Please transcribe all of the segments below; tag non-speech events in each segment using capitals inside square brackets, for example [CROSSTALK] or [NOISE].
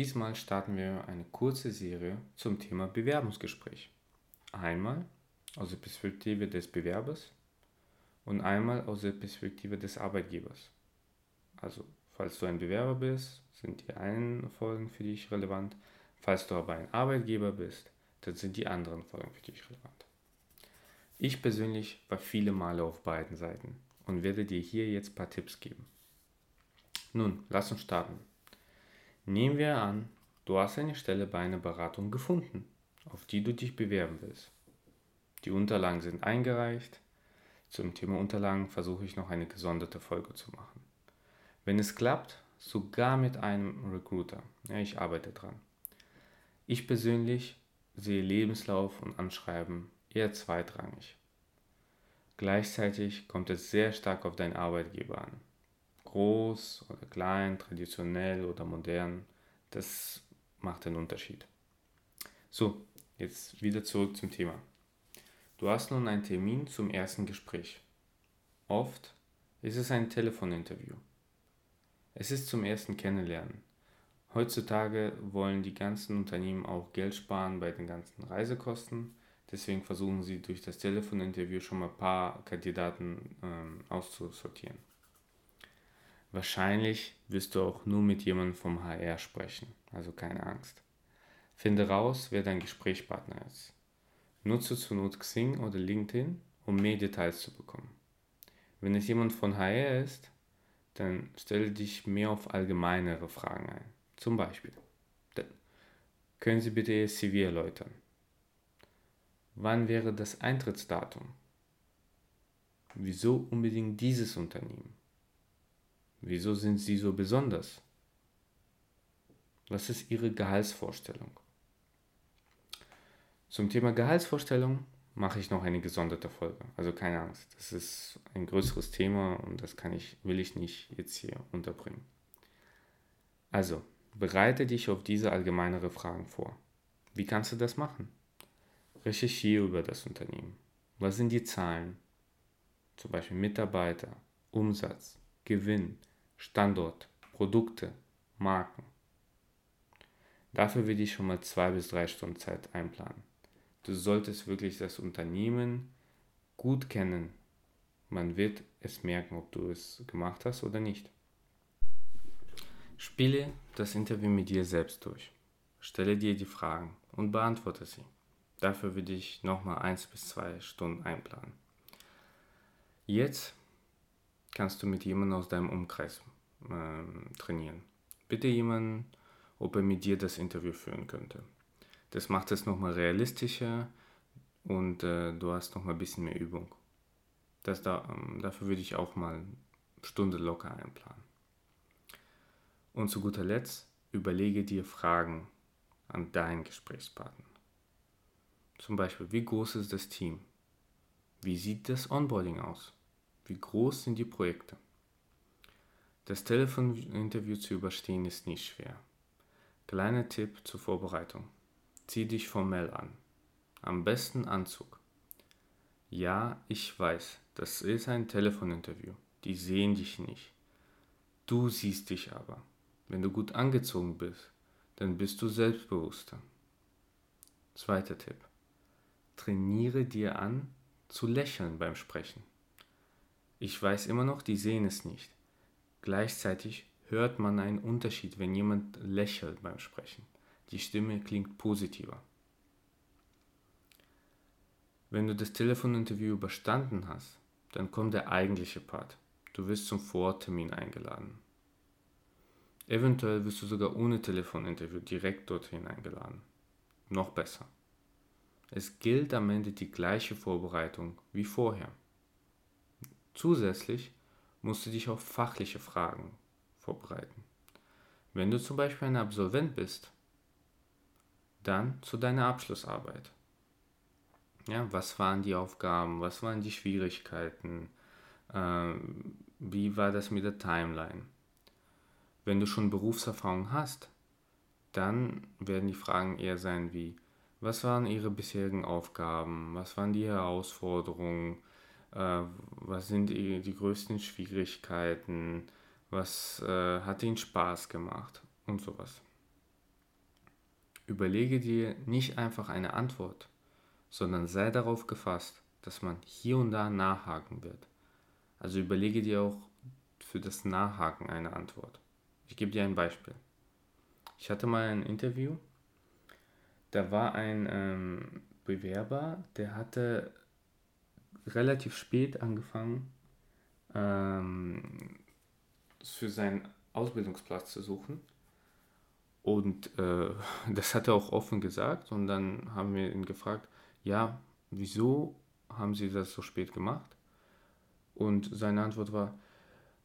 Diesmal starten wir eine kurze Serie zum Thema Bewerbungsgespräch. Einmal aus der Perspektive des Bewerbers und einmal aus der Perspektive des Arbeitgebers. Also, falls du ein Bewerber bist, sind die einen Folgen für dich relevant. Falls du aber ein Arbeitgeber bist, dann sind die anderen Folgen für dich relevant. Ich persönlich war viele Male auf beiden Seiten und werde dir hier jetzt ein paar Tipps geben. Nun, lass uns starten. Nehmen wir an, du hast eine Stelle bei einer Beratung gefunden, auf die du dich bewerben willst. Die Unterlagen sind eingereicht. Zum Thema Unterlagen versuche ich noch eine gesonderte Folge zu machen. Wenn es klappt, sogar mit einem Recruiter. Ja, ich arbeite dran. Ich persönlich sehe Lebenslauf und Anschreiben eher zweitrangig. Gleichzeitig kommt es sehr stark auf deinen Arbeitgeber an. Groß oder klein, traditionell oder modern, das macht den Unterschied. So, jetzt wieder zurück zum Thema. Du hast nun einen Termin zum ersten Gespräch. Oft ist es ein Telefoninterview. Es ist zum ersten Kennenlernen. Heutzutage wollen die ganzen Unternehmen auch Geld sparen bei den ganzen Reisekosten. Deswegen versuchen sie durch das Telefoninterview schon mal ein paar Kandidaten ähm, auszusortieren. Wahrscheinlich wirst du auch nur mit jemandem vom HR sprechen, also keine Angst. Finde raus, wer dein Gesprächspartner ist. Nutze zur Not Xing oder LinkedIn, um mehr Details zu bekommen. Wenn es jemand von HR ist, dann stelle dich mehr auf allgemeinere Fragen ein. Zum Beispiel, können Sie bitte Ihr CV erläutern? Wann wäre das Eintrittsdatum? Wieso unbedingt dieses Unternehmen? Wieso sind Sie so besonders? Was ist Ihre Gehaltsvorstellung? Zum Thema Gehaltsvorstellung mache ich noch eine gesonderte Folge. Also keine Angst, das ist ein größeres Thema und das kann ich, will ich nicht jetzt hier unterbringen. Also, bereite dich auf diese allgemeinere Fragen vor. Wie kannst du das machen? Recherchiere über das Unternehmen. Was sind die Zahlen? Zum Beispiel Mitarbeiter, Umsatz, Gewinn, Standort, Produkte, Marken. Dafür will ich schon mal zwei bis drei Stunden Zeit einplanen. Du solltest wirklich das Unternehmen gut kennen. Man wird es merken, ob du es gemacht hast oder nicht. Spiele das Interview mit dir selbst durch. Stelle dir die Fragen und beantworte sie. Dafür würde ich nochmal eins bis zwei Stunden einplanen. Jetzt kannst du mit jemandem aus deinem Umkreis äh, trainieren. Bitte jemanden, ob er mit dir das Interview führen könnte. Das macht es nochmal realistischer und äh, du hast nochmal ein bisschen mehr Übung. Das da, ähm, dafür würde ich auch mal Stunde locker einplanen. Und zu guter Letzt überlege dir Fragen an deinen Gesprächspartner. Zum Beispiel, wie groß ist das Team? Wie sieht das Onboarding aus? Wie groß sind die Projekte? Das Telefoninterview zu überstehen ist nicht schwer. Kleiner Tipp zur Vorbereitung. Zieh dich formell an. Am besten Anzug. Ja, ich weiß, das ist ein Telefoninterview. Die sehen dich nicht. Du siehst dich aber. Wenn du gut angezogen bist, dann bist du selbstbewusster. Zweiter Tipp. Trainiere dir an, zu lächeln beim Sprechen. Ich weiß immer noch, die sehen es nicht. Gleichzeitig hört man einen Unterschied, wenn jemand lächelt beim Sprechen. Die Stimme klingt positiver. Wenn du das Telefoninterview überstanden hast, dann kommt der eigentliche Part. Du wirst zum Vortermin eingeladen. Eventuell wirst du sogar ohne Telefoninterview direkt dorthin eingeladen. Noch besser. Es gilt am Ende die gleiche Vorbereitung wie vorher. Zusätzlich musst du dich auf fachliche Fragen vorbereiten. Wenn du zum Beispiel ein Absolvent bist, dann zu deiner Abschlussarbeit. Ja, was waren die Aufgaben? Was waren die Schwierigkeiten? Ähm, wie war das mit der Timeline? Wenn du schon Berufserfahrung hast, dann werden die Fragen eher sein wie, was waren Ihre bisherigen Aufgaben? Was waren die Herausforderungen? Äh, was sind die, die, größten Schwierigkeiten? Was äh, hat Ihnen Spaß gemacht? und sowas. Überlege dir nicht einfach eine Antwort, sondern sei darauf gefasst, dass man hier und da nachhaken wird. Also überlege dir auch für das Nachhaken eine Antwort. Ich gebe dir ein Beispiel. Ich hatte mal ein Interview, da war ein ähm, Bewerber, der hatte relativ spät angefangen, ähm, für seinen Ausbildungsplatz zu suchen. Und äh, [LAUGHS] das hat er auch offen gesagt. Und dann haben wir ihn gefragt, ja, wieso haben Sie das so spät gemacht? Und seine Antwort war,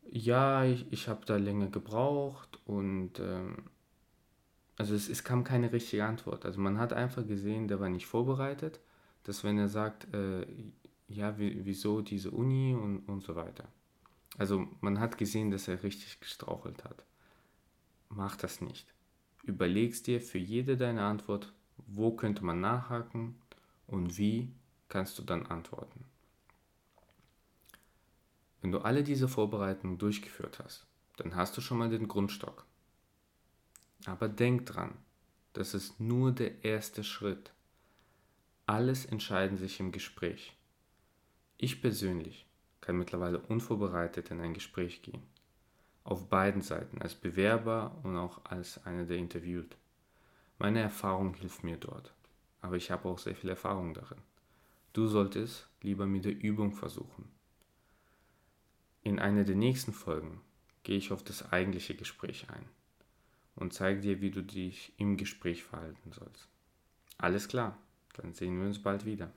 ja, ich, ich habe da länger gebraucht und ähm, also es, es kam keine richtige Antwort. Also man hat einfach gesehen, der war nicht vorbereitet, dass wenn er sagt, äh, ja, wieso diese Uni und, und so weiter. Also man hat gesehen, dass er richtig gestrauchelt hat. Mach das nicht. Überlegst dir für jede deine Antwort, wo könnte man nachhaken und wie kannst du dann antworten. Wenn du alle diese Vorbereitungen durchgeführt hast, dann hast du schon mal den Grundstock. Aber denk dran, das ist nur der erste Schritt. Alles entscheiden sich im Gespräch. Ich persönlich kann mittlerweile unvorbereitet in ein Gespräch gehen. Auf beiden Seiten, als Bewerber und auch als einer, der interviewt. Meine Erfahrung hilft mir dort, aber ich habe auch sehr viel Erfahrung darin. Du solltest lieber mit der Übung versuchen. In einer der nächsten Folgen gehe ich auf das eigentliche Gespräch ein und zeige dir, wie du dich im Gespräch verhalten sollst. Alles klar, dann sehen wir uns bald wieder.